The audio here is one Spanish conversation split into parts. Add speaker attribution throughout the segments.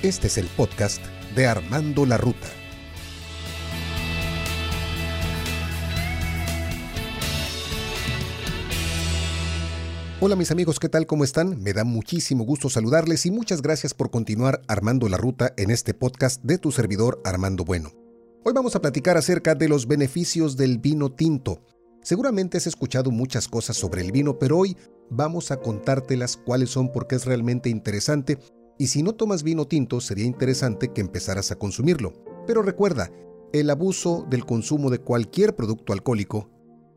Speaker 1: Este es el podcast de Armando la Ruta. Hola mis amigos, ¿qué tal? ¿Cómo están? Me da muchísimo gusto saludarles y muchas gracias por continuar armando la ruta en este podcast de tu servidor Armando Bueno. Hoy vamos a platicar acerca de los beneficios del vino tinto. Seguramente has escuchado muchas cosas sobre el vino, pero hoy vamos a contártelas cuáles son porque es realmente interesante y si no tomas vino tinto sería interesante que empezaras a consumirlo. Pero recuerda, el abuso del consumo de cualquier producto alcohólico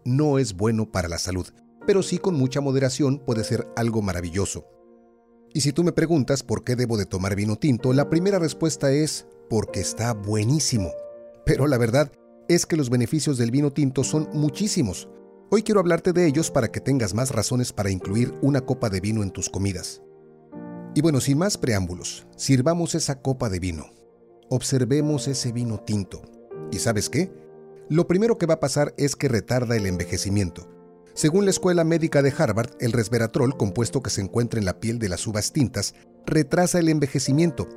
Speaker 1: no es bueno para la salud pero sí con mucha moderación puede ser algo maravilloso. Y si tú me preguntas por qué debo de tomar vino tinto, la primera respuesta es porque está buenísimo. Pero la verdad es que los beneficios del vino tinto son muchísimos. Hoy quiero hablarte de ellos para que tengas más razones para incluir una copa de vino en tus comidas. Y bueno, sin más preámbulos, sirvamos esa copa de vino. Observemos ese vino tinto. ¿Y sabes qué? Lo primero que va a pasar es que retarda el envejecimiento. Según la Escuela Médica de Harvard, el resveratrol, compuesto que se encuentra en la piel de las uvas tintas, retrasa el envejecimiento,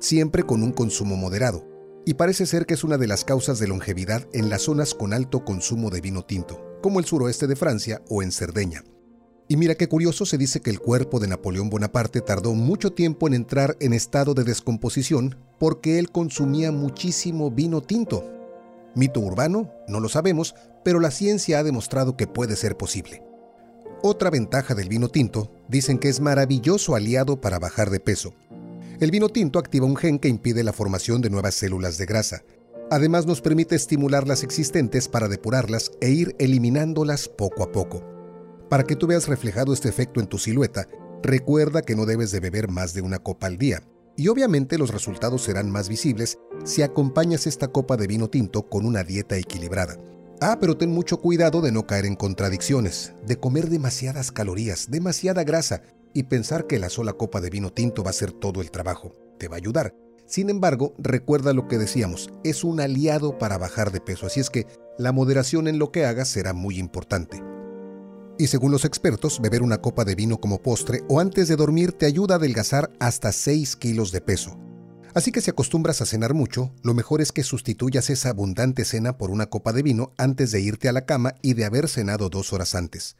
Speaker 1: siempre con un consumo moderado, y parece ser que es una de las causas de longevidad en las zonas con alto consumo de vino tinto, como el suroeste de Francia o en Cerdeña. Y mira qué curioso se dice que el cuerpo de Napoleón Bonaparte tardó mucho tiempo en entrar en estado de descomposición porque él consumía muchísimo vino tinto, Mito urbano, no lo sabemos, pero la ciencia ha demostrado que puede ser posible. Otra ventaja del vino tinto, dicen que es maravilloso aliado para bajar de peso. El vino tinto activa un gen que impide la formación de nuevas células de grasa. Además nos permite estimular las existentes para depurarlas e ir eliminándolas poco a poco. Para que tú veas reflejado este efecto en tu silueta, recuerda que no debes de beber más de una copa al día. Y obviamente los resultados serán más visibles si acompañas esta copa de vino tinto con una dieta equilibrada. Ah, pero ten mucho cuidado de no caer en contradicciones, de comer demasiadas calorías, demasiada grasa y pensar que la sola copa de vino tinto va a ser todo el trabajo. Te va a ayudar. Sin embargo, recuerda lo que decíamos, es un aliado para bajar de peso, así es que la moderación en lo que hagas será muy importante. Y según los expertos, beber una copa de vino como postre o antes de dormir te ayuda a adelgazar hasta 6 kilos de peso. Así que si acostumbras a cenar mucho, lo mejor es que sustituyas esa abundante cena por una copa de vino antes de irte a la cama y de haber cenado dos horas antes.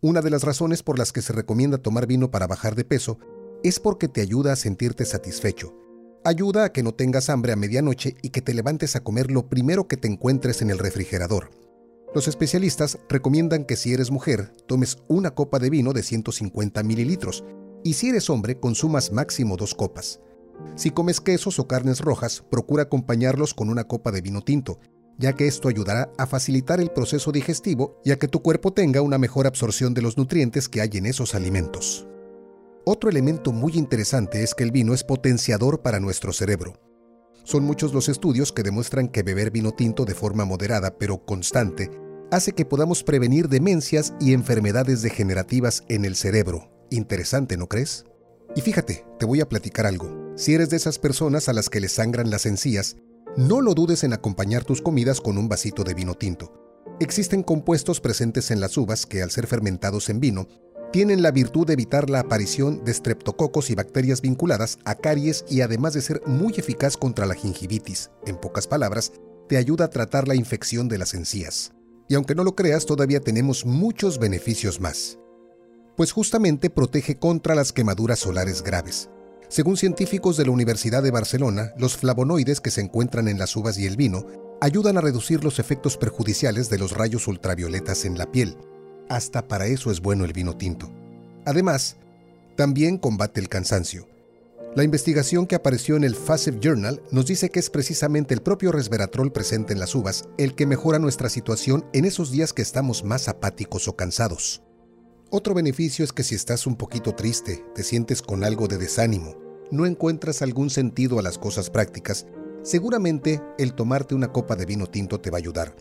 Speaker 1: Una de las razones por las que se recomienda tomar vino para bajar de peso es porque te ayuda a sentirte satisfecho. Ayuda a que no tengas hambre a medianoche y que te levantes a comer lo primero que te encuentres en el refrigerador. Los especialistas recomiendan que si eres mujer, tomes una copa de vino de 150 mililitros y si eres hombre, consumas máximo dos copas. Si comes quesos o carnes rojas, procura acompañarlos con una copa de vino tinto, ya que esto ayudará a facilitar el proceso digestivo y a que tu cuerpo tenga una mejor absorción de los nutrientes que hay en esos alimentos. Otro elemento muy interesante es que el vino es potenciador para nuestro cerebro. Son muchos los estudios que demuestran que beber vino tinto de forma moderada pero constante hace que podamos prevenir demencias y enfermedades degenerativas en el cerebro. Interesante, ¿no crees? Y fíjate, te voy a platicar algo. Si eres de esas personas a las que les sangran las encías, no lo dudes en acompañar tus comidas con un vasito de vino tinto. Existen compuestos presentes en las uvas que, al ser fermentados en vino, tienen la virtud de evitar la aparición de streptococos y bacterias vinculadas a caries y además de ser muy eficaz contra la gingivitis. En pocas palabras, te ayuda a tratar la infección de las encías. Y aunque no lo creas, todavía tenemos muchos beneficios más. Pues justamente protege contra las quemaduras solares graves. Según científicos de la Universidad de Barcelona, los flavonoides que se encuentran en las uvas y el vino ayudan a reducir los efectos perjudiciales de los rayos ultravioletas en la piel. Hasta para eso es bueno el vino tinto. Además, también combate el cansancio. La investigación que apareció en el Facet Journal nos dice que es precisamente el propio resveratrol presente en las uvas el que mejora nuestra situación en esos días que estamos más apáticos o cansados. Otro beneficio es que si estás un poquito triste, te sientes con algo de desánimo, no encuentras algún sentido a las cosas prácticas, seguramente el tomarte una copa de vino tinto te va a ayudar.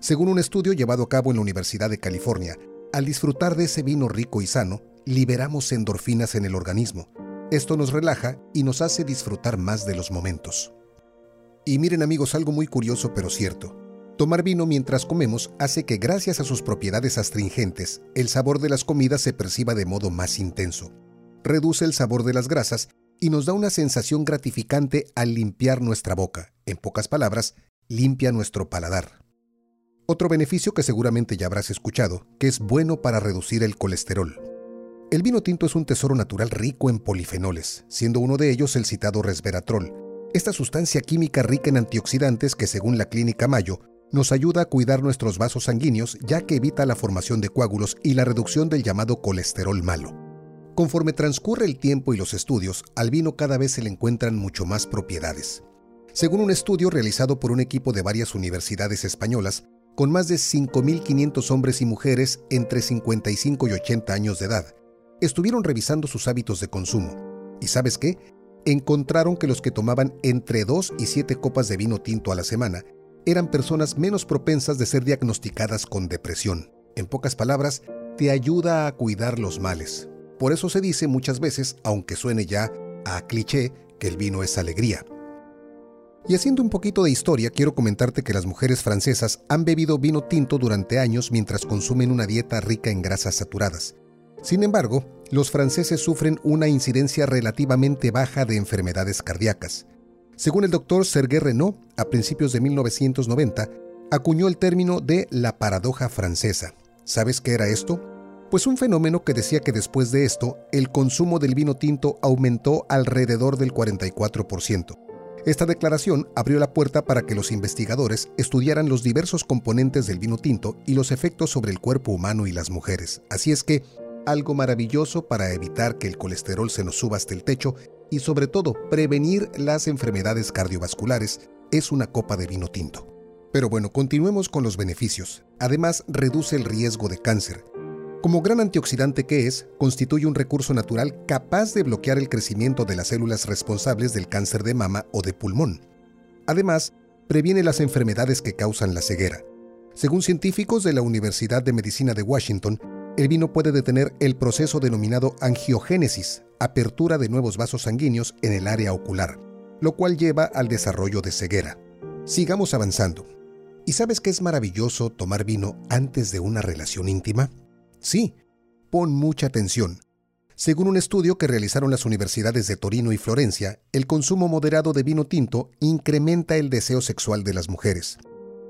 Speaker 1: Según un estudio llevado a cabo en la Universidad de California, al disfrutar de ese vino rico y sano, liberamos endorfinas en el organismo, esto nos relaja y nos hace disfrutar más de los momentos. Y miren amigos, algo muy curioso pero cierto. Tomar vino mientras comemos hace que gracias a sus propiedades astringentes, el sabor de las comidas se perciba de modo más intenso. Reduce el sabor de las grasas y nos da una sensación gratificante al limpiar nuestra boca. En pocas palabras, limpia nuestro paladar. Otro beneficio que seguramente ya habrás escuchado, que es bueno para reducir el colesterol. El vino tinto es un tesoro natural rico en polifenoles, siendo uno de ellos el citado resveratrol, esta sustancia química rica en antioxidantes que según la clínica Mayo nos ayuda a cuidar nuestros vasos sanguíneos ya que evita la formación de coágulos y la reducción del llamado colesterol malo. Conforme transcurre el tiempo y los estudios, al vino cada vez se le encuentran mucho más propiedades. Según un estudio realizado por un equipo de varias universidades españolas, con más de 5.500 hombres y mujeres entre 55 y 80 años de edad, estuvieron revisando sus hábitos de consumo. ¿Y sabes qué? Encontraron que los que tomaban entre 2 y 7 copas de vino tinto a la semana eran personas menos propensas de ser diagnosticadas con depresión. En pocas palabras, te ayuda a cuidar los males. Por eso se dice muchas veces, aunque suene ya a cliché, que el vino es alegría. Y haciendo un poquito de historia, quiero comentarte que las mujeres francesas han bebido vino tinto durante años mientras consumen una dieta rica en grasas saturadas. Sin embargo, los franceses sufren una incidencia relativamente baja de enfermedades cardíacas. Según el doctor Serge Renaud, a principios de 1990, acuñó el término de la paradoja francesa. ¿Sabes qué era esto? Pues un fenómeno que decía que después de esto, el consumo del vino tinto aumentó alrededor del 44%. Esta declaración abrió la puerta para que los investigadores estudiaran los diversos componentes del vino tinto y los efectos sobre el cuerpo humano y las mujeres. Así es que, algo maravilloso para evitar que el colesterol se nos suba hasta el techo y sobre todo prevenir las enfermedades cardiovasculares es una copa de vino tinto. Pero bueno, continuemos con los beneficios. Además, reduce el riesgo de cáncer. Como gran antioxidante que es, constituye un recurso natural capaz de bloquear el crecimiento de las células responsables del cáncer de mama o de pulmón. Además, previene las enfermedades que causan la ceguera. Según científicos de la Universidad de Medicina de Washington, el vino puede detener el proceso denominado angiogénesis, apertura de nuevos vasos sanguíneos en el área ocular, lo cual lleva al desarrollo de ceguera. Sigamos avanzando. ¿Y sabes qué es maravilloso tomar vino antes de una relación íntima? Sí, pon mucha atención. Según un estudio que realizaron las universidades de Torino y Florencia, el consumo moderado de vino tinto incrementa el deseo sexual de las mujeres.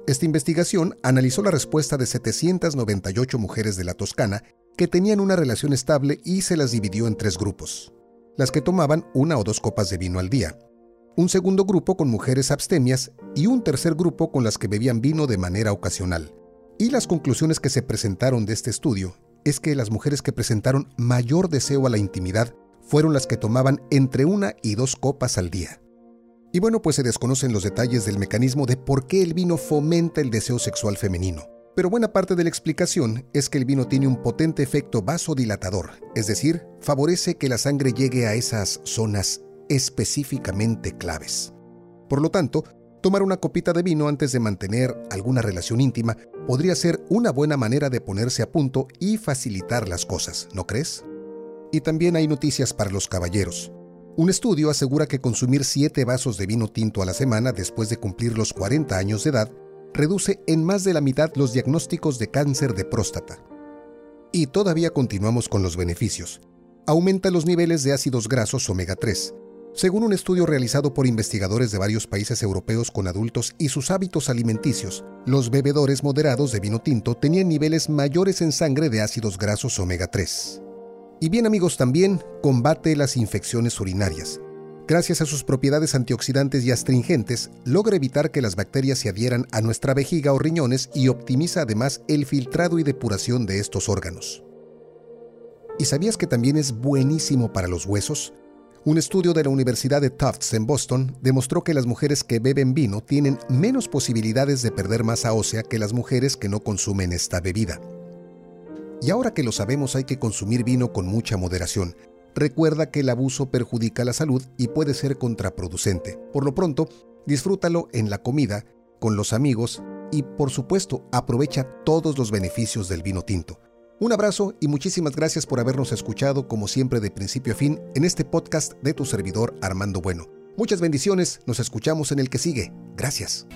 Speaker 1: Esta investigación analizó la respuesta de 798 mujeres de la Toscana que tenían una relación estable y se las dividió en tres grupos. Las que tomaban una o dos copas de vino al día, un segundo grupo con mujeres abstemias y un tercer grupo con las que bebían vino de manera ocasional. Y las conclusiones que se presentaron de este estudio es que las mujeres que presentaron mayor deseo a la intimidad fueron las que tomaban entre una y dos copas al día. Y bueno, pues se desconocen los detalles del mecanismo de por qué el vino fomenta el deseo sexual femenino. Pero buena parte de la explicación es que el vino tiene un potente efecto vasodilatador, es decir, favorece que la sangre llegue a esas zonas específicamente claves. Por lo tanto, tomar una copita de vino antes de mantener alguna relación íntima podría ser una buena manera de ponerse a punto y facilitar las cosas, ¿no crees? Y también hay noticias para los caballeros. Un estudio asegura que consumir 7 vasos de vino tinto a la semana después de cumplir los 40 años de edad reduce en más de la mitad los diagnósticos de cáncer de próstata. Y todavía continuamos con los beneficios. Aumenta los niveles de ácidos grasos omega 3. Según un estudio realizado por investigadores de varios países europeos con adultos y sus hábitos alimenticios, los bebedores moderados de vino tinto tenían niveles mayores en sangre de ácidos grasos omega 3. Y bien amigos, también combate las infecciones urinarias. Gracias a sus propiedades antioxidantes y astringentes, logra evitar que las bacterias se adhieran a nuestra vejiga o riñones y optimiza además el filtrado y depuración de estos órganos. ¿Y sabías que también es buenísimo para los huesos? Un estudio de la Universidad de Tufts en Boston demostró que las mujeres que beben vino tienen menos posibilidades de perder masa ósea que las mujeres que no consumen esta bebida. Y ahora que lo sabemos hay que consumir vino con mucha moderación. Recuerda que el abuso perjudica la salud y puede ser contraproducente. Por lo pronto, disfrútalo en la comida, con los amigos y por supuesto aprovecha todos los beneficios del vino tinto. Un abrazo y muchísimas gracias por habernos escuchado como siempre de principio a fin en este podcast de tu servidor Armando Bueno. Muchas bendiciones, nos escuchamos en el que sigue. Gracias.